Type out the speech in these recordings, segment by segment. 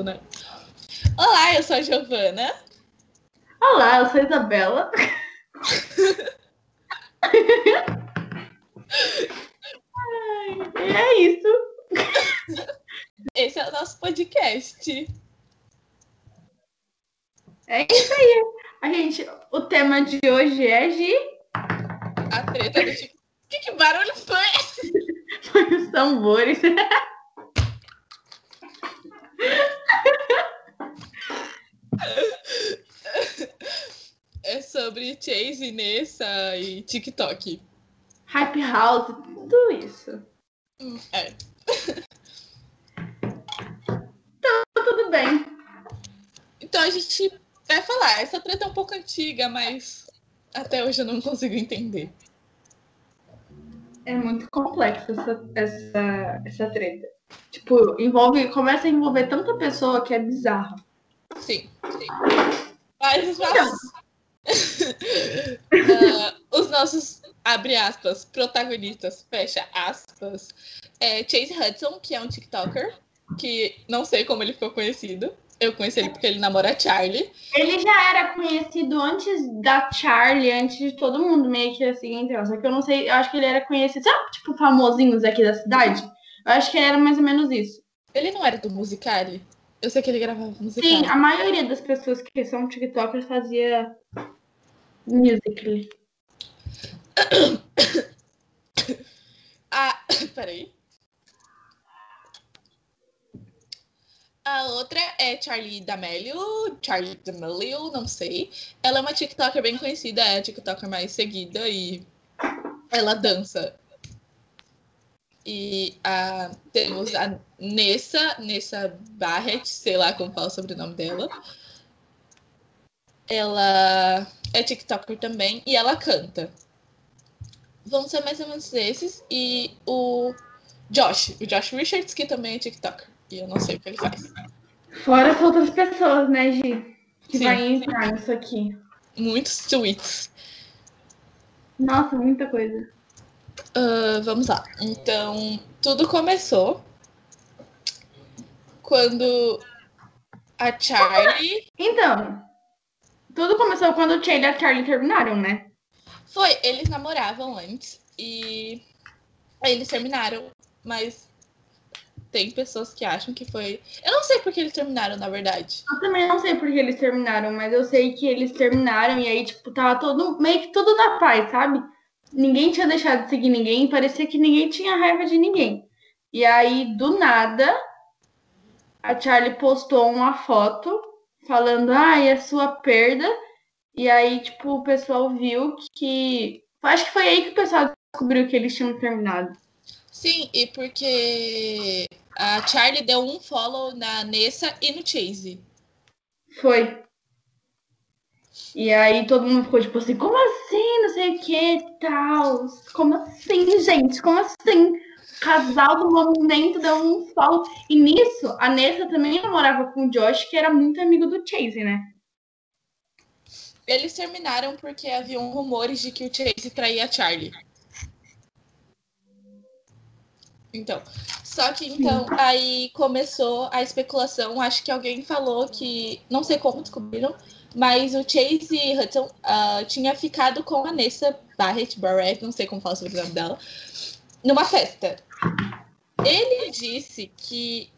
né? Olá, eu sou a Giovana. Olá, eu sou a Isabela. Ai, é isso. Esse é o nosso podcast. É isso aí. A gente, o tema de hoje é de. A treta do tipo. Que, que barulho foi? Foi os tambores. É sobre Chase, Nessa e TikTok. Hype House, tudo isso. É. Então, tudo bem. Então a gente vai falar. Essa treta é um pouco antiga, mas até hoje eu não consigo entender. É muito complexa essa, essa, essa treta. Tipo, envolve, começa a envolver tanta pessoa que é bizarro. Sim, sim. Mas os nossos. Ah, os nossos, abre aspas, protagonistas, fecha aspas, é Chase Hudson, que é um TikToker, que não sei como ele ficou conhecido. Eu conheci ele porque ele namora a Charlie. Ele já era conhecido antes da Charlie, antes de todo mundo meio que assim, então. Só que eu não sei, eu acho que ele era conhecido, sabe, tipo, famosinhos aqui da cidade? Eu acho que era mais ou menos isso. Ele não era do Musicali? Eu sei que ele gravava Musicali. Sim, a maioria das pessoas que são TikTokers fazia musical. Ah, peraí. A outra é Charlie D'Amelio, Charlie D'Amelio, não sei. Ela é uma TikToker bem conhecida, é a TikToker mais seguida e ela dança. E a, temos a Nessa, Nessa Barrett, sei lá como fala o sobrenome dela. Ela é TikToker também e ela canta. Vão ser mais ou menos esses. E o Josh, o Josh Richards, que também é TikToker. E eu não sei o que ele faz. Fora as outras pessoas, né, Gi? Que Sim, vai sim. entrar nisso aqui. Muitos tweets. Nossa, muita coisa. Ah, vamos lá. Então, tudo começou quando a Charlie. Então, tudo começou quando o Chase e a Charlie terminaram, né? Foi, eles namoravam antes e eles terminaram, mas tem pessoas que acham que foi. Eu não sei por que eles terminaram, na verdade. Eu também não sei por que eles terminaram, mas eu sei que eles terminaram e aí, tipo, tava todo, meio que tudo na paz, sabe? Ninguém tinha deixado de seguir ninguém, parecia que ninguém tinha raiva de ninguém. E aí, do nada, a Charlie postou uma foto falando, ai, é sua perda. E aí, tipo, o pessoal viu que. Acho que foi aí que o pessoal descobriu que eles tinham terminado. Sim, e porque a Charlie deu um follow na Nessa e no Chase. Foi. E aí todo mundo ficou tipo assim, como assim? Não sei o que tal. Como assim, gente? Como assim? O casal do momento deu um follow. E nisso, a Nessa também namorava com o Josh, que era muito amigo do Chase, né? Eles terminaram porque haviam rumores de que o Chase traía a Charlie. Então, só que então aí começou a especulação. Acho que alguém falou que não sei como descobriram, mas o Chase Hudson ah, tinha ficado com a Nessa Barrett, Barrett, não sei como fala sobre o nome dela, numa festa. Ele disse que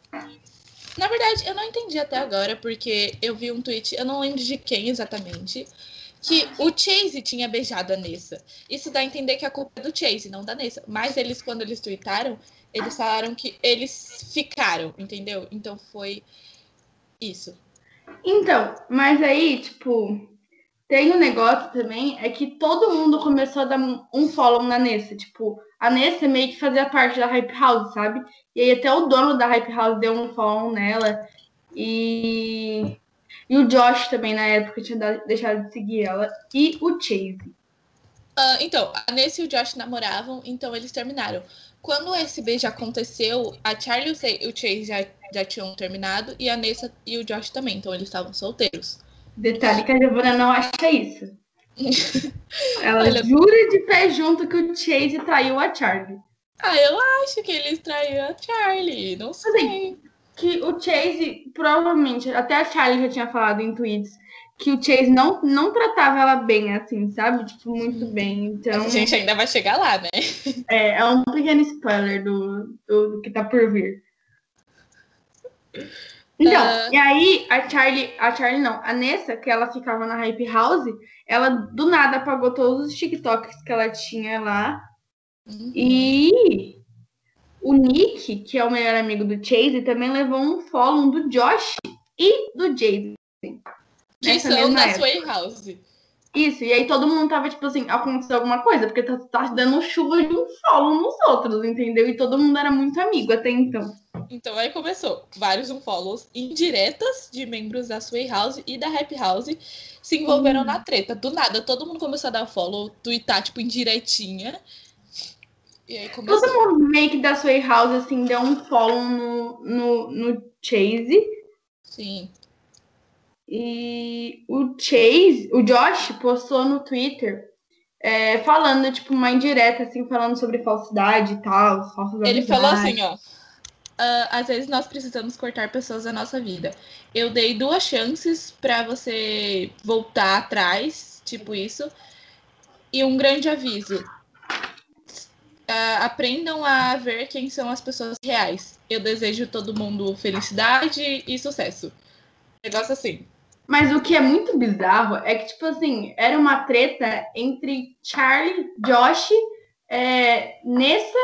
na verdade, eu não entendi até agora, porque eu vi um tweet, eu não lembro de quem exatamente, que o Chase tinha beijado a Nessa. Isso dá a entender que a culpa é do Chase, não da Nessa. Mas eles, quando eles tweetaram, eles falaram que eles ficaram, entendeu? Então foi isso. Então, mas aí, tipo, tem um negócio também, é que todo mundo começou a dar um follow na Nessa. Tipo, a Nessa meio que fazia parte da Hype House, sabe? E aí até o dono da Hype House deu um follow nela. E. E o Josh também, na época, tinha deixado de seguir ela. E o Chase. Ah, então, a Nessa e o Josh namoravam, então eles terminaram. Quando esse beijo aconteceu, a Charlie e o Chase já, já tinham terminado, e a Nessa e o Josh também, então eles estavam solteiros. Detalhe que a Giovanna não acha isso. Ela Olha- jura de pé junto que o Chase traiu a Charlie. Ah, eu acho que eles traíram a Charlie, não sei. que o Chase, provavelmente, até a Charlie já tinha falado em tweets, que o Chase não, não tratava ela bem, assim, sabe? Tipo, muito bem. Então. A gente ainda vai chegar lá, né? É, é um pequeno spoiler do, do, do que tá por vir. Então, uh... e aí a Charlie, a Charlie não, a Nessa, que ela ficava na Hype House, ela do nada apagou todos os TikToks que ela tinha lá. Uhum. E o Nick, que é o melhor amigo do Chase, também levou um follow do Josh e do Jason. Que são da Sway House. Isso, e aí todo mundo tava, tipo assim, aconteceu alguma coisa, porque tá, tá dando chuva de um follow nos outros, entendeu? E todo mundo era muito amigo até então. Então aí começou vários unfollows indiretas de membros da Sway House e da Happy House se envolveram hum. na treta. Do nada, todo mundo começou a dar follow, twittar, tipo, indiretinha. E aí começou. Todo mundo meio que da Sway House, assim, deu um follow no, no, no Chase. Sim. E o Chase, o Josh postou no Twitter é, falando, tipo, uma indireta, assim, falando sobre falsidade e tal. Ele falou assim, ó. Uh, às vezes nós precisamos cortar pessoas da nossa vida. Eu dei duas chances para você voltar atrás, tipo isso. E um grande aviso: uh, aprendam a ver quem são as pessoas reais. Eu desejo todo mundo felicidade e sucesso. Negócio assim. Mas o que é muito bizarro é que, tipo assim, era uma treta entre Charlie, Josh, é, Nessa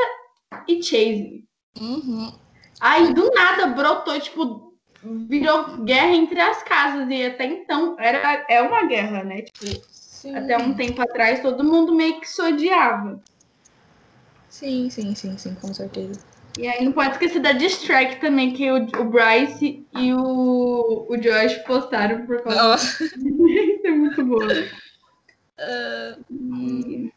e Chase. Uhum. Aí do nada brotou, tipo, virou guerra entre as casas. E até então era, é uma guerra, né? Tipo, sim. até um tempo atrás todo mundo meio que se odiava. Sim, sim, sim, sim, com certeza. E aí não pode esquecer da distrack também, que o, o Bryce e o, o Josh postaram por causa. Isso é muito boa. Uh...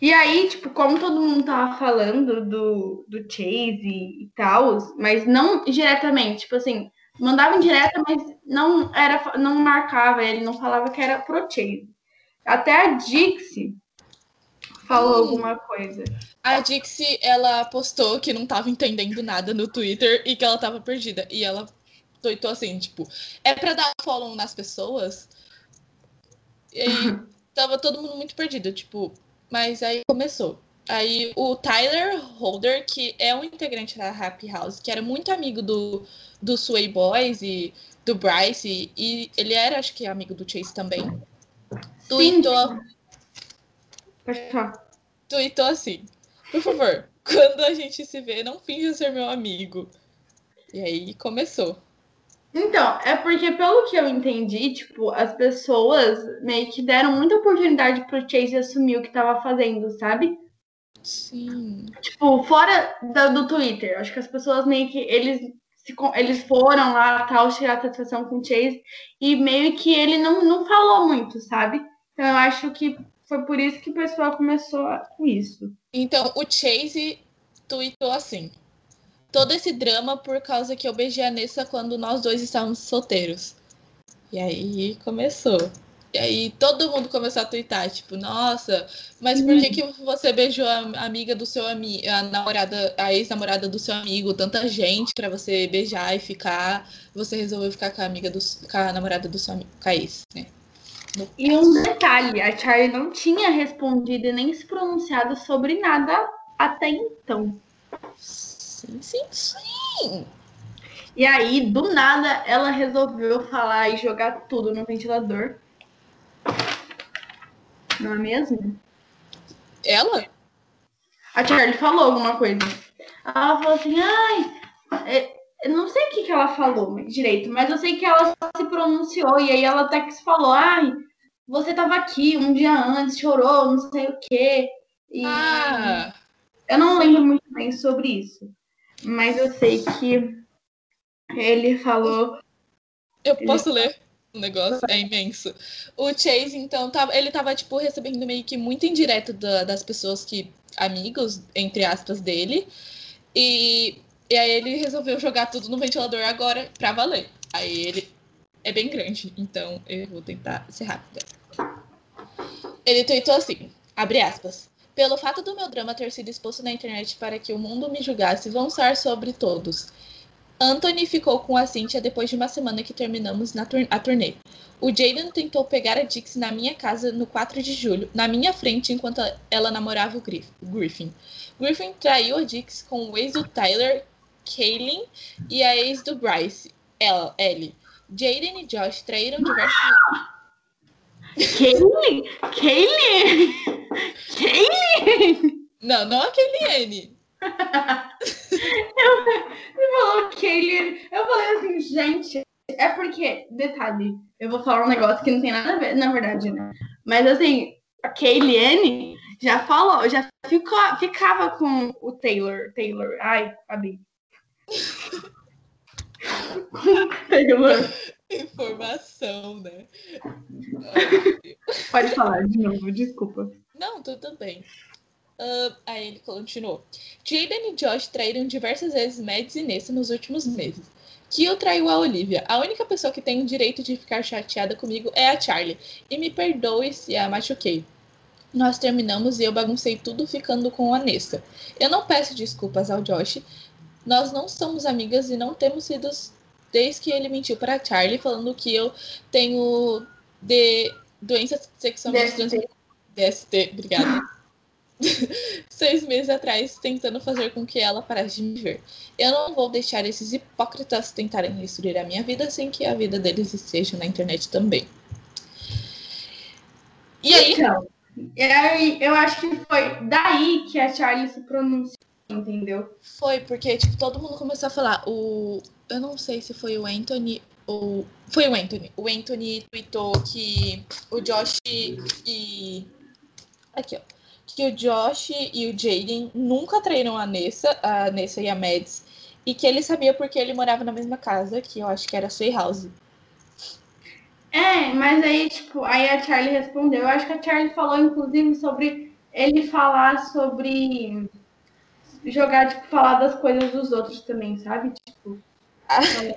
E... Aí, tipo, como todo mundo tava falando do, do Chase e tal, mas não diretamente, tipo assim, mandava em direta, mas não era não marcava ele, não falava que era pro Chase. Até a Dixie falou alguma coisa. A Dixie, ela postou que não tava entendendo nada no Twitter e que ela tava perdida. E ela tweetou assim, tipo, é pra dar follow nas pessoas? E aí tava todo mundo muito perdido, tipo, mas aí começou. Aí o Tyler Holder, que é um integrante da Happy House, que era muito amigo do, do Sway Boys e do Bryce, e, e ele era, acho que, amigo do Chase também. Tweetou. Tweetou assim. Por favor, quando a gente se vê, não finja ser meu amigo. E aí começou. Então, é porque pelo que eu entendi, tipo, as pessoas meio que deram muita oportunidade pro Chase assumir o que tava fazendo, sabe? Sim. Tipo, fora do, do Twitter, acho que as pessoas meio que eles se, eles foram lá tal tirar satisfação com o Chase e meio que ele não, não falou muito, sabe? Então eu acho que foi por isso que o pessoal começou com isso. Então, o Chase tweetou assim: todo esse drama por causa que eu beijei a Nessa quando nós dois estávamos solteiros. E aí começou. E aí todo mundo começou a twittar, tipo, nossa, mas por que, que você beijou a amiga do seu amigo, a namorada, a ex-namorada do seu amigo, tanta gente para você beijar e ficar, você resolveu ficar com a amiga do, com a namorada do seu amigo, com a ex, né? E um detalhe, a Charlie não tinha respondido e nem se pronunciado sobre nada até então. Sim, sim, sim. E aí, do nada, ela resolveu falar e jogar tudo no ventilador. Não é mesmo? Ela? A Charlie falou alguma coisa. Ela falou assim, ai, é, eu não sei o que, que ela falou direito, mas eu sei que ela se pronunciou e aí ela até que se falou, ai, você tava aqui um dia antes, chorou, não sei o quê. E ah. eu não lembro muito bem sobre isso mas eu sei que ele falou. Eu posso ele... ler o negócio? É imenso. O Chase, então, tava, ele tava, tipo, recebendo meio que muito indireto da, das pessoas que. amigos, entre aspas, dele. E, e aí ele resolveu jogar tudo no ventilador agora pra valer. Aí ele é bem grande, então eu vou tentar ser rápida. Ele tweetou assim, abre aspas. Pelo fato do meu drama ter sido exposto na internet para que o mundo me julgasse, vão ser sobre todos. Anthony ficou com a Cynthia depois de uma semana que terminamos na a turnê. O Jaden tentou pegar a Dixie na minha casa no 4 de julho, na minha frente, enquanto ela namorava o Griffin. Griffin traiu a Dixie com o ex do Tyler, Kaylin, e a ex do Bryce, Ellie. Jaden e Josh traíram diversos. Kaylin? Kaylin? Kaylin? Não, não a Kaylin. eu, você falou Kaylin. Eu falei assim, gente. É porque, detalhe, eu vou falar um negócio que não tem nada a ver, na verdade, né? Mas assim, a Kaylin já falou, já ficou, ficava com o Taylor. Taylor. Ai, Fabi. Informação, né? Pode falar de novo, desculpa. Não, tudo bem. Uh, aí ele continuou. Jaden e Josh traíram diversas vezes Mads e Nessa nos últimos meses. Kill traiu a Olivia. A única pessoa que tem o direito de ficar chateada comigo é a Charlie. E me perdoe se a machuquei. Nós terminamos e eu baguncei tudo ficando com a Nessa. Eu não peço desculpas ao Josh. Nós não somos amigas e não temos sido desde que ele mentiu para Charlie falando que eu tenho de doença sexualmente transmissível. DST, obrigada. Seis meses atrás, tentando fazer com que ela parasse de me ver. Eu não vou deixar esses hipócritas tentarem destruir a minha vida sem que a vida deles esteja na internet também. E aí? Então, eu acho que foi daí que a Charlie se pronunciou, entendeu? Foi, porque tipo, todo mundo começou a falar. O eu não sei se foi o Anthony ou. Foi o Anthony. O Anthony tweetou que o Josh e. Aqui, ó. Que o Josh e o Jaden nunca traíram a Nessa, a Nessa e a Mads. E que ele sabia porque ele morava na mesma casa, que eu acho que era Sway House. É, mas aí, tipo, aí a Charlie respondeu. Eu acho que a Charlie falou, inclusive, sobre ele falar sobre jogar, tipo, falar das coisas dos outros também, sabe? Tipo,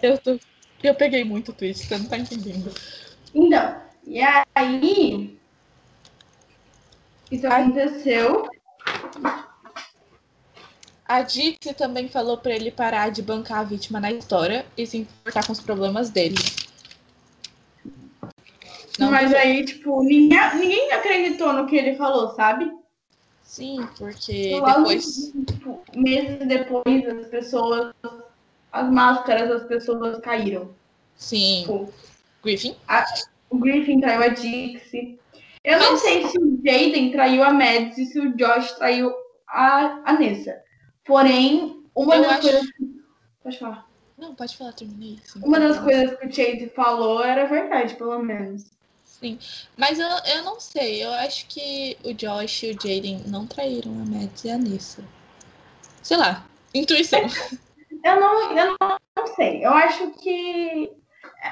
eu, tô, eu peguei muito tweet, você não tá entendendo. Então, e aí. Isso aconteceu. A Dixie também falou para ele parar de bancar a vítima na história e se importar com os problemas dele. Não Mas aí, tipo, ninguém, ninguém acreditou no que ele falou, sabe? Sim, porque depois. Tipo, meses depois, as pessoas as máscaras das pessoas caíram. Sim. Tipo, Griffin? A, o Griffin traiu a Dixie. Eu Mas... não sei se o Jaden traiu a Mads e se o Josh traiu a, a Nessa. Porém, uma Eu das acho... coisas. Pode falar. Não, pode falar, terminei. Sim, uma das coisas que o Chase falou era verdade, pelo menos. Sim. Mas eu, eu não sei. Eu acho que o Josh e o Jaden não traíram a Mads e a Nessa. Sei lá. Intuição. Eu não, eu não sei. Eu acho que.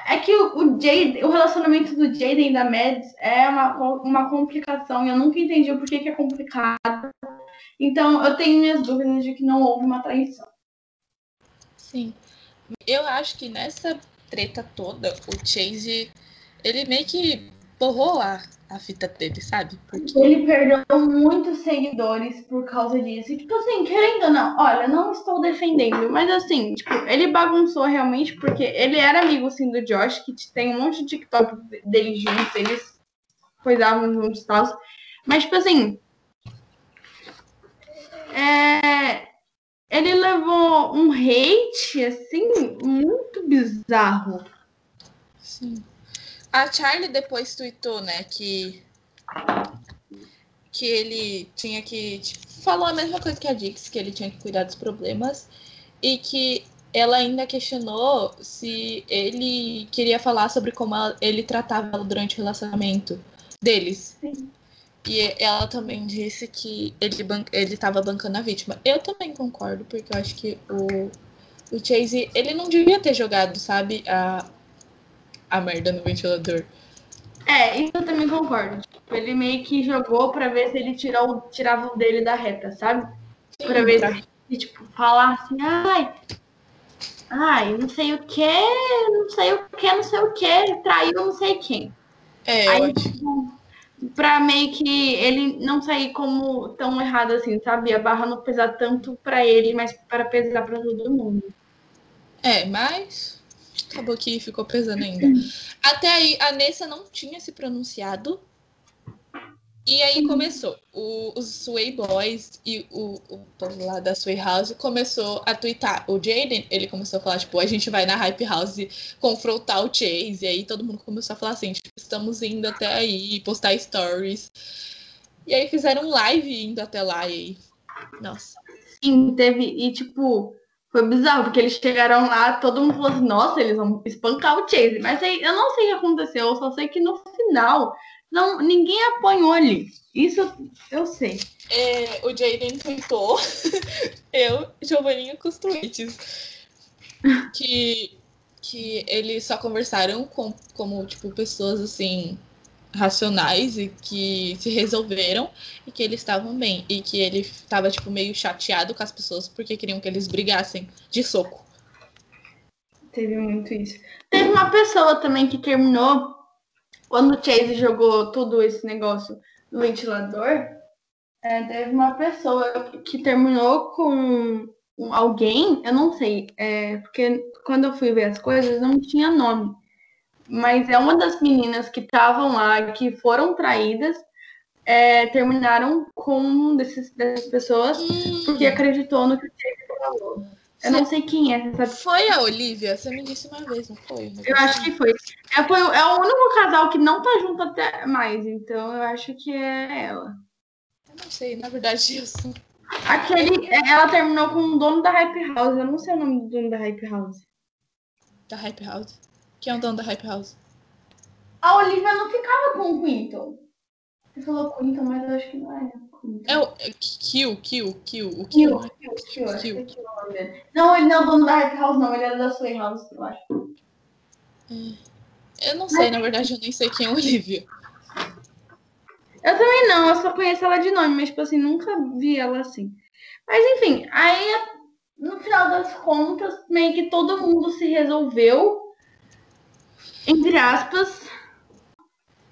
É que o, o, Jade, o relacionamento do Jaden e da Mads é uma, uma complicação. E eu nunca entendi o porquê que é complicado. Então, eu tenho minhas dúvidas de que não houve uma traição. Sim. Eu acho que nessa treta toda, o Chase, ele meio que borrou a, a fita dele, sabe? Porque... Ele perdeu muitos seguidores por causa disso. E, tipo assim, querendo ou não, olha, não estou defendendo, mas assim, tipo, ele bagunçou realmente porque ele era amigo, assim, do Josh, que tem um monte de TikTok deles juntos, eles coisavam juntos e tal. Mas, tipo assim, é... ele levou um hate, assim, muito bizarro. Sim. A Charlie depois tweetou, né, que que ele tinha que tipo, falou a mesma coisa que a Dix, que ele tinha que cuidar dos problemas e que ela ainda questionou se ele queria falar sobre como ele tratava ela durante o relacionamento deles. Sim. E ela também disse que ele ban ele estava bancando a vítima. Eu também concordo, porque eu acho que o, o Chase, ele não devia ter jogado, sabe, a, a merda no ventilador. É, isso eu também concordo. Tipo, ele meio que jogou pra ver se ele tirou, tirava o dele da reta, sabe? Sim, pra ver pra... se, tipo, falar assim, ai, ai, não sei o que, não sei o que, não sei o que, traiu não sei quem. É, Aí, eu. Tipo, pra meio que ele não sair como tão errado assim, sabe? A barra não pesar tanto pra ele, mas para pesar pra todo mundo. É, mas acabou que ficou pesando ainda. Até aí, a Nessa não tinha se pronunciado. E aí começou. O, os Sway Boys e o, o povo lá da Sway House começou a twittar. O Jaden, ele começou a falar, tipo, a gente vai na Hype House confrontar o Chase. E aí todo mundo começou a falar assim, tipo, estamos indo até aí, postar stories. E aí fizeram live indo até lá e aí. Nossa. Sim, teve. E tipo, foi bizarro, porque eles chegaram lá, todo mundo falou assim, nossa, eles vão espancar o Chase. Mas aí eu não sei o que aconteceu, eu só sei que no final não, ninguém apanhou ali. Isso eu sei. É, o Jaden tentou. eu, Giovanninho com os tweets. Que, que eles só conversaram com, como, tipo, pessoas assim racionais e que se resolveram e que eles estavam bem e que ele estava tipo meio chateado com as pessoas porque queriam que eles brigassem de soco. Teve muito isso. Teve uma pessoa também que terminou quando o Chase jogou tudo esse negócio no ventilador. É, teve uma pessoa que terminou com alguém, eu não sei, é, porque quando eu fui ver as coisas não tinha nome mas é uma das meninas que estavam lá, que foram traídas, é, terminaram com um desses, dessas pessoas hum. porque acreditou no que o Jake falou. Eu não sei quem é. Sabe? Foi a Olivia? Você me disse uma vez, não foi? Eu acho que foi. É, foi. é o único casal que não tá junto até mais, então eu acho que é ela. Eu não sei, na verdade, eu sou. Aquele, ela terminou com o dono da Hype House. Eu não sei o nome do dono da Hype House. Da Hype House? Quem é o dono da Hype House? A Olivia não ficava com o Quinton. Você falou Quinton, mas eu acho que não era. É o é Kill, Kill, Kill, o Kill. Kill, Kill, Kill. Kill. Não, ele não é o dono da Hype House, não. Ele é da Sway House, eu acho. É. Eu não sei, mas... na verdade, eu nem sei quem é a Olivia. Eu também não, eu só conheço ela de nome, mas, tipo assim, nunca vi ela assim. Mas, enfim, aí, no final das contas, meio que todo mundo se resolveu entre aspas.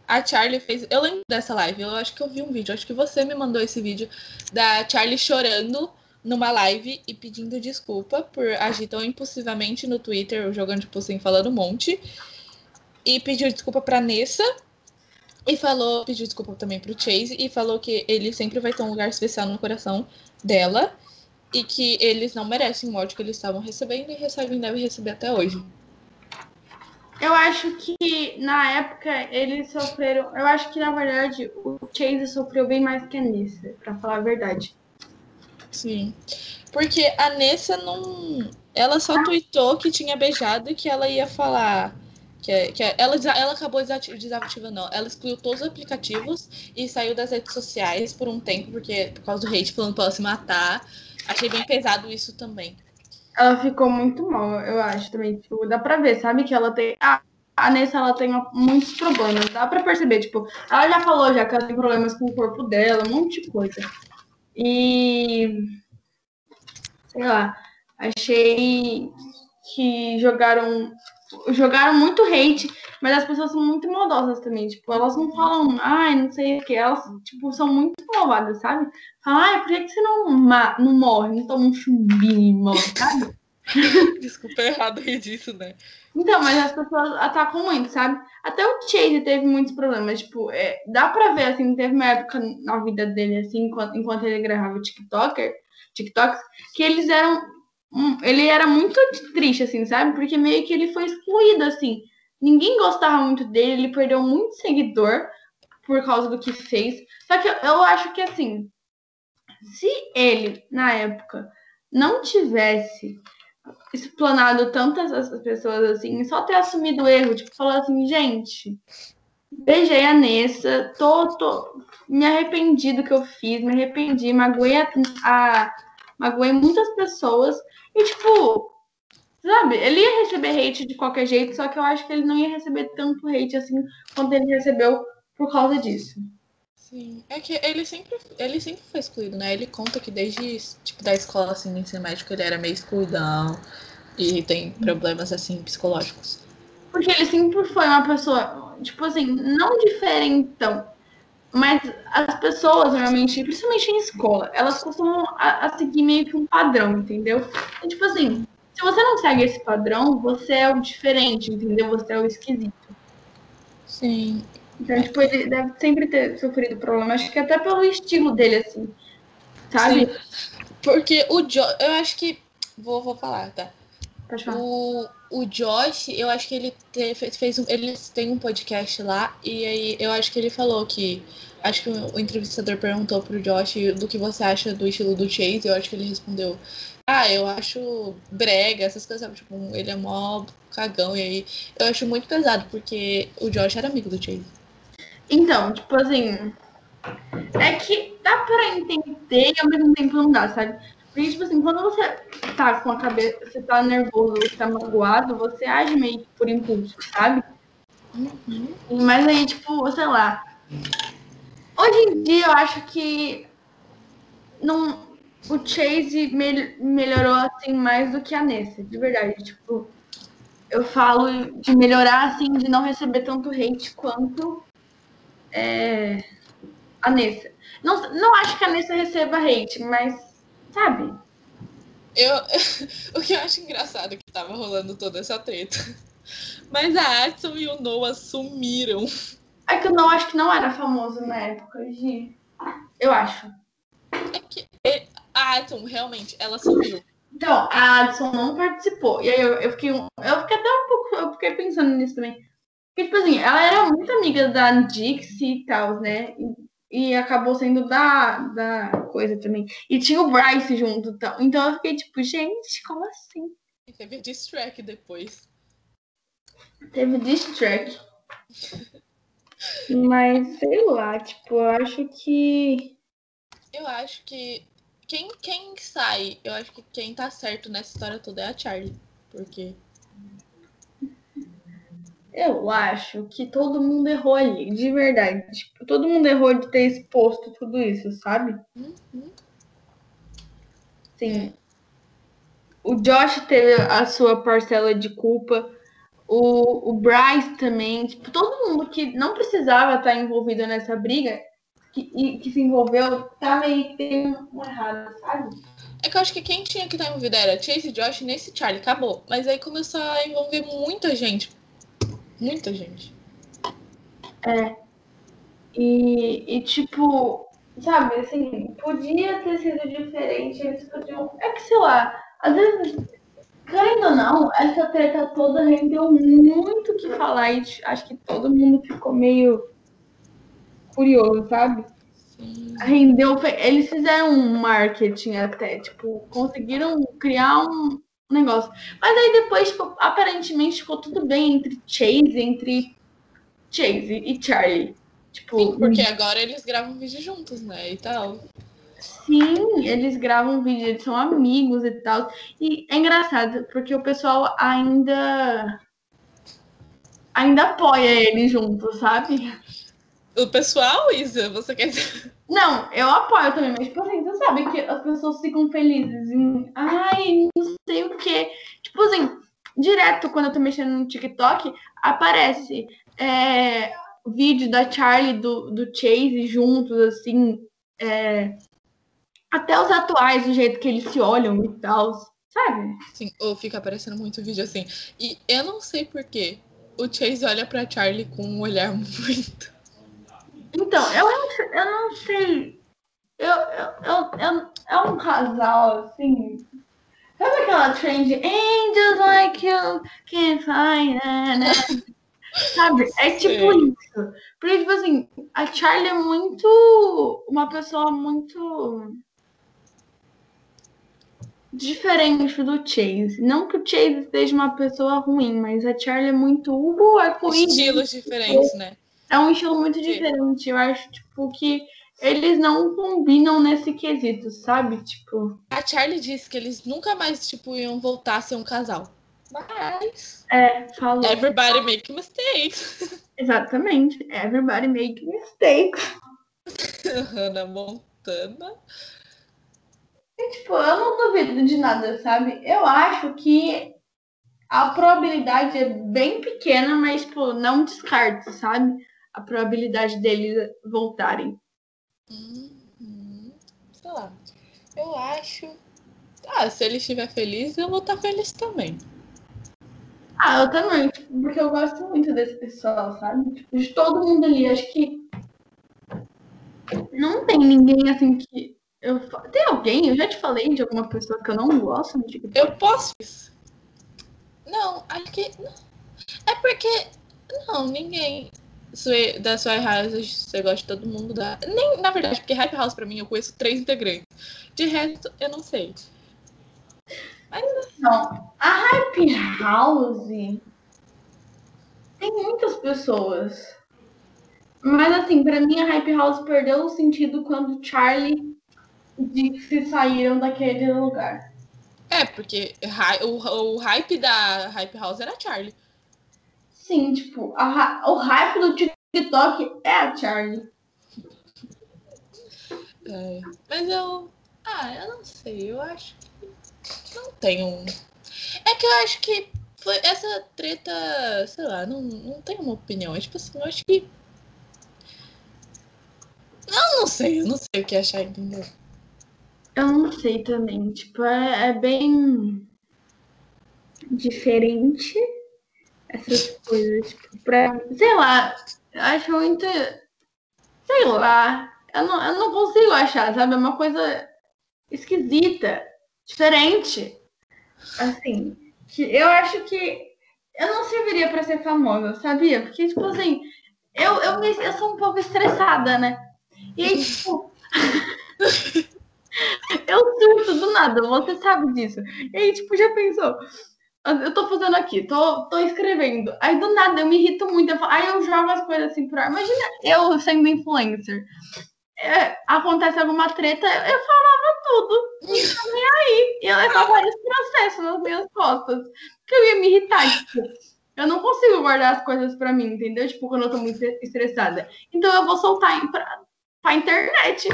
A Charlie fez. Eu lembro dessa live, eu acho que eu vi um vídeo, acho que você me mandou esse vídeo da Charlie chorando numa live e pedindo desculpa por agir tão impulsivamente no Twitter, jogando tipo assim, falando um monte. E pediu desculpa pra Nessa. E falou, pediu desculpa também pro Chase e falou que ele sempre vai ter um lugar especial no coração dela e que eles não merecem o ódio que eles estavam recebendo e recebem deve receber até hoje. Eu acho que na época eles sofreram. Eu acho que na verdade o Chase sofreu bem mais que a Nessa, pra falar a verdade. Sim. Porque a Nessa não. Ela só ah. tweetou que tinha beijado e que ela ia falar. Que, que ela, ela acabou desativando, não. Ela excluiu todos os aplicativos e saiu das redes sociais por um tempo, porque por causa do hate falando pra ela se matar. Achei bem pesado isso também. Ela ficou muito mal, eu acho também. Tipo, dá pra ver, sabe? Que ela tem. A, a Nessa, ela tem muitos problemas. Dá pra perceber, tipo, ela já falou já que ela tem problemas com o corpo dela, um monte de coisa. E. Sei lá. Achei que jogaram. Jogaram muito hate, mas as pessoas são muito maldosas também. Tipo, elas não falam, ai, não sei o que. Elas, tipo, são muito malvadas, sabe? Falam, ai, por que, que você não, não morre? Não toma um chumbinho e morre, sabe? Desculpa, é errado rir disso, né? Então, mas as pessoas atacam muito, sabe? Até o Chase teve muitos problemas. Tipo, é, dá pra ver, assim, teve uma época na vida dele, assim, enquanto, enquanto ele gravava TikToker, TikToks, que eles eram. Ele era muito triste, assim, sabe? Porque meio que ele foi excluído, assim. Ninguém gostava muito dele, ele perdeu muito seguidor por causa do que fez. Só que eu, eu acho que, assim, se ele, na época, não tivesse explanado tantas as pessoas assim, só ter assumido o erro, tipo, falar assim, gente, beijei a Nessa, tô, tô, me arrependi do que eu fiz, me arrependi, magoei a, a magoei muitas pessoas e tipo, sabe, ele ia receber hate de qualquer jeito, só que eu acho que ele não ia receber tanto hate assim quanto ele recebeu por causa disso. Sim. É que ele sempre, ele sempre foi excluído, né? Ele conta que desde, tipo, da escola, assim, ensino médico, ele era meio excluidão e tem problemas, assim, psicológicos. Porque ele sempre foi uma pessoa, tipo assim, não diferentão, mas as pessoas, normalmente, principalmente em escola, elas costumam a, a seguir meio que um padrão, entendeu? E, tipo assim, se você não segue esse padrão, você é o diferente, entendeu? Você é o esquisito. Sim. Então, tipo, ele deve sempre ter sofrido problema. Acho que até pelo estilo dele, assim. Sabe? Sim. Porque o Josh, eu acho que. Vou, vou falar, tá? Pode falar. O, o Josh, eu acho que ele te, fez, um, eles têm um podcast lá e aí eu acho que ele falou que acho que o, o entrevistador perguntou pro Josh do que você acha do estilo do Chase, eu acho que ele respondeu: "Ah, eu acho brega, essas coisas, sabe? Tipo, ele é mó cagão e aí eu acho muito pesado porque o Josh era amigo do Chase. Então, tipo assim. É que dá pra entender e ao mesmo tempo não dá, sabe? Porque, tipo assim, quando você tá com a cabeça, você tá nervoso, você tá magoado, você age meio por impulso, sabe? Mas aí, tipo, sei lá. Hoje em dia eu acho que não, o Chase mel- melhorou assim mais do que a Nessa, de verdade. Tipo, eu falo de melhorar assim, de não receber tanto hate quanto é, a Nessa. Não, não acho que a Nessa receba hate, mas sabe? Eu, o que eu acho engraçado é que tava rolando toda essa treta. Mas a Adson e o Noah sumiram. É que eu não acho que não era famoso na época de. Eu acho. É que ele- a Adson, realmente, ela sumiu. Então, a Addison não participou. E aí eu, eu fiquei. Eu fiquei até um pouco. Eu fiquei pensando nisso também. Porque, tipo assim, ela era muito amiga da Dixie e tal, né? E, e acabou sendo da, da coisa também. E tinha o Bryce junto. Então, então eu fiquei tipo, gente, como assim? E teve diss track depois. Teve diss track. Mas sei lá, tipo, eu acho que. Eu acho que quem, quem sai, eu acho que quem tá certo nessa história toda é a Charlie. Porque. Eu acho que todo mundo errou ali, de verdade. Tipo, todo mundo errou de ter exposto tudo isso, sabe? Uhum. Sim. O Josh teve a sua parcela de culpa. O, o Bryce também. Tipo, todo mundo que não precisava estar envolvido nessa briga que, e que se envolveu, tá meio que tem um errado, sabe? É que eu acho que quem tinha que estar envolvido era Chase e Josh nesse Charlie, acabou. Mas aí começou a envolver muita gente. Muita gente. E, e tipo, sabe, assim, podia ter sido diferente, eles podiam. É que, sei lá, às vezes, querendo ou não, essa treta toda rendeu muito o que falar e acho que todo mundo ficou meio curioso, sabe? Rendeu. Eles fizeram um marketing até, tipo, conseguiram criar um negócio. Mas aí depois, tipo, aparentemente ficou tudo bem entre Chase, entre Chase e Charlie. Tipo, Sim, porque agora eles gravam vídeo juntos, né? E tal. Sim, eles gravam vídeo, eles são amigos e tal. E é engraçado, porque o pessoal ainda. ainda apoia eles juntos, sabe? O pessoal, Isa, você quer dizer? Não, eu apoio também, mas tipo assim, você sabe que as pessoas ficam felizes em. Ai, não sei o quê. Tipo assim, direto quando eu tô mexendo no TikTok, aparece é, vídeo da Charlie do, do Chase juntos, assim. é, até os atuais, do jeito que eles se olham e tal, sabe? Sim, ou fica aparecendo muito vídeo assim. E eu não sei porquê. O Chase olha pra Charlie com um olhar muito. Então, eu, não- eu não sei. Eu, eu, eu, eu- é um casal, assim. Sabe aquela trend? Angels like you can find. né? Sabe? É tipo Sei. isso. Porque, tipo assim, a Charlie é muito. Uma pessoa muito. Diferente do Chase. Não que o Chase seja uma pessoa ruim, mas a Charlie é muito. Uh, arco-íris. Estilos diferentes, né? É um estilo muito diferente. Eu acho, tipo, que eles não combinam nesse quesito, sabe? Tipo, A Charlie disse que eles nunca mais, tipo, iam voltar a ser um casal. Mas. é, falou. Everybody make mistakes. Exatamente. Everybody make mistakes. Hannah Montana. E, tipo, eu não duvido de nada, sabe? Eu acho que a probabilidade é bem pequena, mas, tipo, não descarto, sabe? A probabilidade deles voltarem. Sei lá. Eu acho Ah, se ele estiver feliz, eu vou estar feliz também. Ah, eu também, tipo, porque eu gosto muito desse pessoal, sabe? Tipo, de todo mundo ali. Acho que não tem ninguém assim que. Eu... Tem alguém? Eu já te falei de alguma pessoa que eu não gosto no TikTok. Eu posso. Não, acho que. É porque. Não, ninguém. Da sua House, você gosta de todo mundo da. Nem, na verdade, porque Hype House pra mim eu conheço três integrantes. De resto, eu não sei. Mas não. A Hype House tem muitas pessoas. Mas assim, pra mim a Hype House perdeu o sentido quando Charlie e Dixie saíram daquele lugar. É, porque o, o hype da Hype House era Charlie. Sim, tipo, a, o hype do TikTok é a Charlie. É, mas eu. Ah, eu não sei, eu acho que não tem um. É que eu acho que foi essa treta, sei lá, não, não tenho uma opinião. É tipo assim, eu acho que. Eu não sei, eu não sei o que achar, entendeu? Eu não sei também. Tipo, é, é bem diferente essas coisas. Pra, sei lá, acho muito. Sei lá. Eu não, eu não consigo achar, sabe? É uma coisa esquisita, diferente. Assim, que eu acho que eu não serviria para ser famosa, sabia? Porque, tipo assim, eu, eu, me, eu sou um pouco estressada, né? E aí, tipo. eu surto do nada, você sabe disso. E aí, tipo, já pensou? Eu tô fazendo aqui, tô, tô escrevendo. Aí do nada eu me irrito muito. Eu falo, aí eu jogo as coisas assim pra. Imagina eu sendo influencer. É, acontece alguma treta, eu falava tudo. E nem aí. E eu levava vários processos nas minhas costas. Porque eu ia me irritar, tipo. Eu não consigo guardar as coisas pra mim, entendeu? Tipo, quando eu tô muito estressada. Então eu vou soltar pra, pra internet.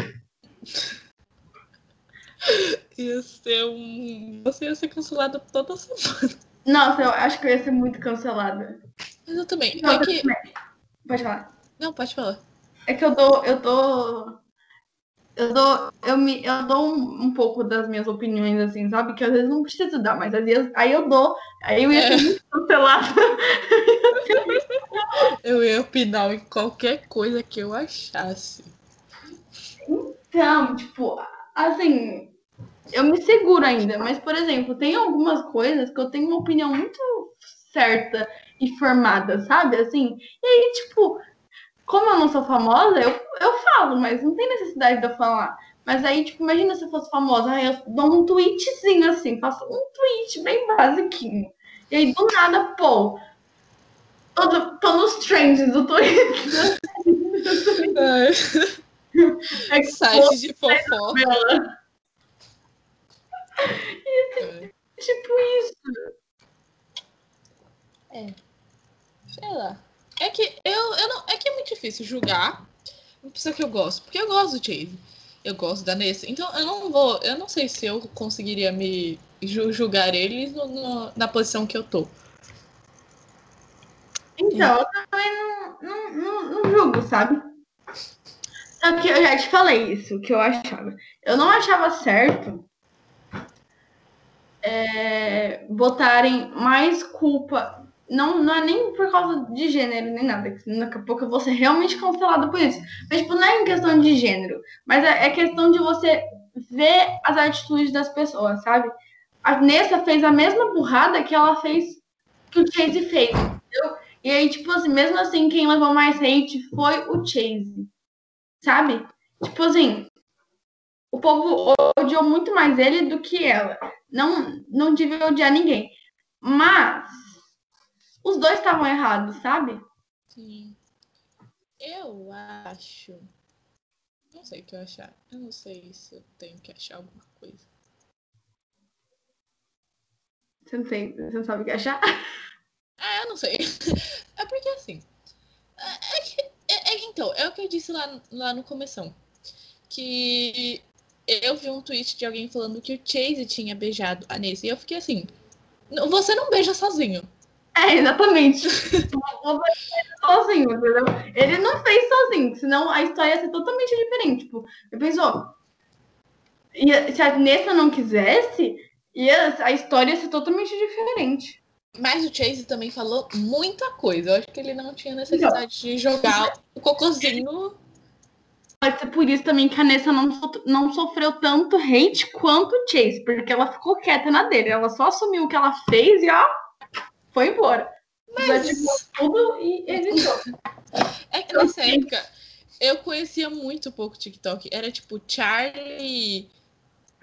Ia ser um. Você ia ser cancelada toda semana. Nossa, eu acho que eu ia ser muito cancelada. Mas eu também. Não, é que... Pode falar. Não, pode falar. É que eu dou. Eu dou. Eu dou, eu me, eu dou um, um pouco das minhas opiniões, assim, sabe? Que às vezes não preciso dar, mas às vezes aí eu dou, aí eu ia ser é. muito cancelada. eu ia opinar em qualquer coisa que eu achasse. Então, tipo, assim, eu me seguro ainda, mas, por exemplo, tem algumas coisas que eu tenho uma opinião muito certa e formada, sabe? Assim, e aí, tipo, como eu não sou famosa, eu, eu falo, mas não tem necessidade de eu falar. Mas aí, tipo, imagina se eu fosse famosa, aí eu dou um tweetzinho assim, faço um tweet bem basiquinho. E aí, do nada, pô, tô, tô nos trends do Twitter. É que site de fofoca. É. Tipo isso. É. Sei lá. É que eu, eu não. É que é muito difícil julgar uma pessoa que eu gosto. Porque eu gosto do Chase. Eu gosto da Nessa. Então eu não vou. Eu não sei se eu conseguiria me julgar eles no, no, na posição que eu tô. Então, eu também não, não, não, não julgo, sabe? Só que eu já te falei isso, que eu achava. Eu não achava certo é, botarem mais culpa. Não, não é nem por causa de gênero, nem nada. Daqui a pouco eu vou ser realmente cancelada por isso. Mas, tipo, não é em questão de gênero. Mas é, é questão de você ver as atitudes das pessoas, sabe? A Nessa fez a mesma burrada que ela fez, que o Chase fez, entendeu? E aí, tipo assim, mesmo assim, quem levou mais hate foi o Chase. Sabe? Tipo assim, o povo odiou muito mais ele do que ela. Não, não devia odiar ninguém. Mas os dois estavam errados, sabe? Sim. Eu acho. Não sei o que eu achar. Eu não sei se eu tenho que achar alguma coisa. Você não, tem, você não sabe o que achar? Ah, eu não sei. É porque assim. É, é que, é, é, então, é o que eu disse lá, lá no começo. Que eu vi um tweet de alguém falando que o Chase tinha beijado a Nesse. E eu fiquei assim: você não beija sozinho. É, exatamente. sozinho, entendeu? Ele não fez sozinho, senão a história ia ser totalmente diferente. Tipo, eu pensou. ia, se a Nessa não quisesse, ia, a história ia ser totalmente diferente. Mas o Chase também falou muita coisa. Eu acho que ele não tinha necessidade de jogar o cocôzinho. Pode ser por isso também que a Nessa não, so- não sofreu tanto hate quanto o Chase, porque ela ficou quieta na dele. Ela só assumiu o que ela fez e ó, foi embora. Desativou tudo e evitou. É que nessa época eu conhecia muito pouco TikTok. Era tipo Charlie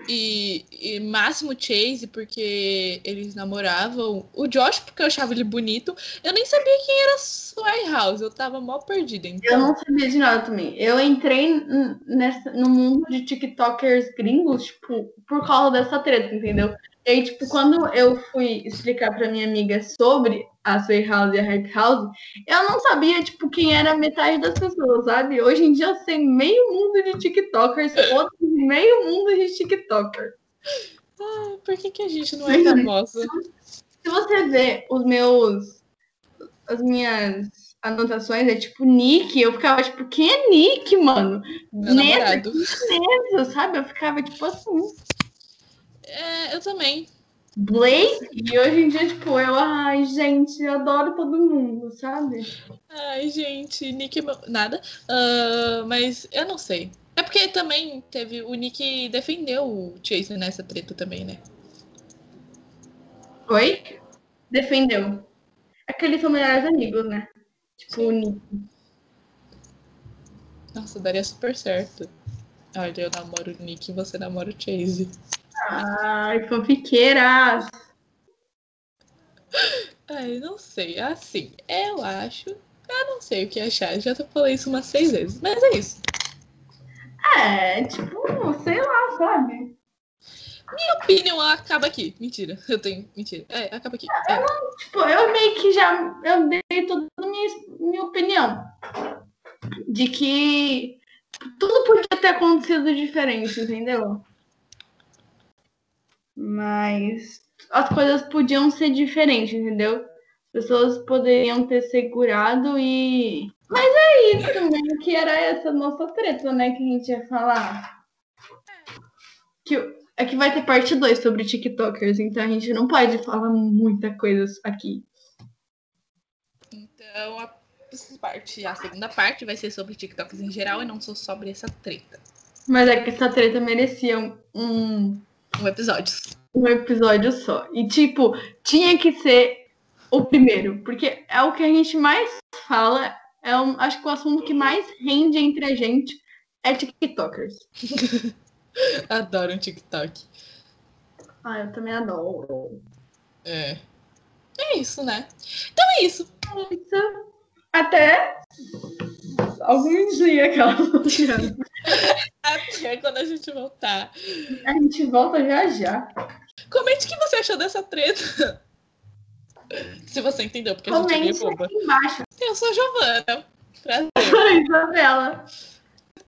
e, e Máximo Chase, porque eles namoravam. O Josh, porque eu achava ele bonito. Eu nem sabia quem era Sway House. Eu tava mal perdida. Eu Então, não sabia de nada também. Eu entrei nessa, no mundo de TikTokers gringos, tipo, por causa dessa treta, entendeu? E aí, tipo, quando eu fui explicar pra minha amiga sobre a Sway House e a Hype House, eu não sabia, tipo, quem era metade das pessoas, sabe? Hoje em dia eu sei meio mundo de TikTokers, outros meio mundo de TikToker. ah, por que, que a gente não é famosa? Se você ver os meus. As minhas anotações, é tipo Nick, eu ficava tipo, quem é Nick, mano? Meu Nessa, namorado. Nessa, sabe? Eu ficava tipo assim. É, eu também. Blake, e hoje em dia, tipo, eu, ai, gente, eu adoro todo mundo, sabe? Ai, gente, Nick é meu... Nada. Ah, mas eu não sei. É porque também teve. O Nick defendeu o Chase nessa treta também, né? Oi? Defendeu. É que eles são melhores amigos, né? Tipo, o Nick. Nossa, daria super certo. Olha, eu namoro o Nick e você namora o Chase. Ai, fanfiqueiras. Ai, não sei. Assim, eu acho. Eu não sei o que achar. Já falei isso umas seis vezes. Mas é isso. É, tipo, sei lá, sabe? Minha opinião acaba aqui. Mentira. Eu tenho. Mentira. É, acaba aqui. É. Tipo, eu meio que já eu dei toda a minha, minha opinião. De que tudo podia ter acontecido diferente, entendeu? Mas as coisas podiam ser diferentes, entendeu? As pessoas poderiam ter segurado e. Mas é isso, né? Que era essa nossa treta, né? Que a gente ia falar. Que, é que vai ter parte 2 sobre TikTokers, então a gente não pode falar muita coisa aqui. Então, a parte, a segunda parte vai ser sobre TikToks em geral e não só sobre essa treta. Mas é que essa treta merecia um, um, Um episódio. um episódio só. E, tipo, tinha que ser o primeiro, porque é o que a gente mais fala. É um, acho que o assunto que mais rende entre a gente é TikTokers. Adoro um TikTok. Ah, eu também adoro. É. É isso, né? Então é isso. Isso. Até algum dia, aquela. Até quando a gente voltar. A gente volta já já. Comente o que você achou dessa treta. Se você entendeu, porque a gente é meio Comente boba. aqui embaixo. Eu sou a Giovana. Prazer. Isabela.